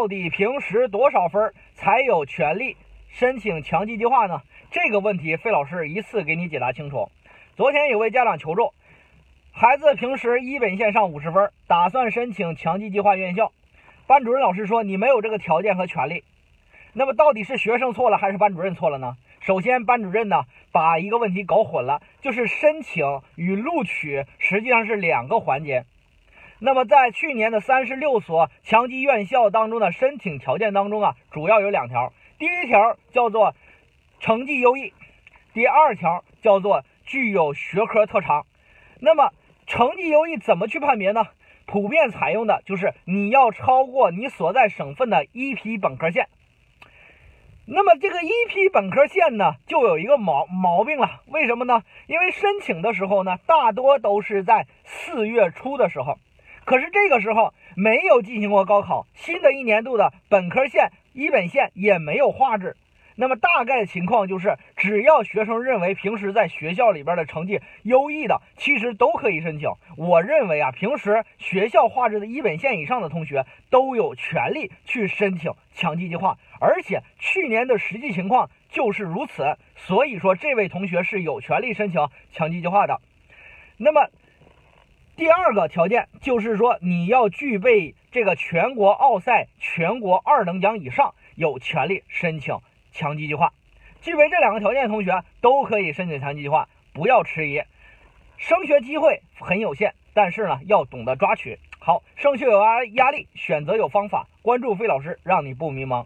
到底平时多少分才有权利申请强基计划呢？这个问题，费老师一次给你解答清楚。昨天有位家长求助，孩子平时一本线上五十分，打算申请强基计划院校，班主任老师说你没有这个条件和权利。那么到底是学生错了还是班主任错了呢？首先，班主任呢把一个问题搞混了，就是申请与录取实际上是两个环节。那么在去年的三十六所强基院校当中的申请条件当中啊，主要有两条。第一条叫做成绩优异，第二条叫做具有学科特长。那么成绩优异怎么去判别呢？普遍采用的就是你要超过你所在省份的一批本科线。那么这个一批本科线呢，就有一个毛毛病了。为什么呢？因为申请的时候呢，大多都是在四月初的时候。可是这个时候没有进行过高考，新的一年度的本科线一本线也没有划制。那么大概情况就是，只要学生认为平时在学校里边的成绩优异的，其实都可以申请。我认为啊，平时学校划制的一本线以上的同学都有权利去申请强基计划，而且去年的实际情况就是如此。所以说，这位同学是有权利申请强基计划的。那么。第二个条件就是说，你要具备这个全国奥赛全国二等奖以上，有权利申请强基计划。具备这两个条件的同学都可以申请强基计划，不要迟疑。升学机会很有限，但是呢，要懂得抓取。好，升学有压压力，选择有方法。关注费老师，让你不迷茫。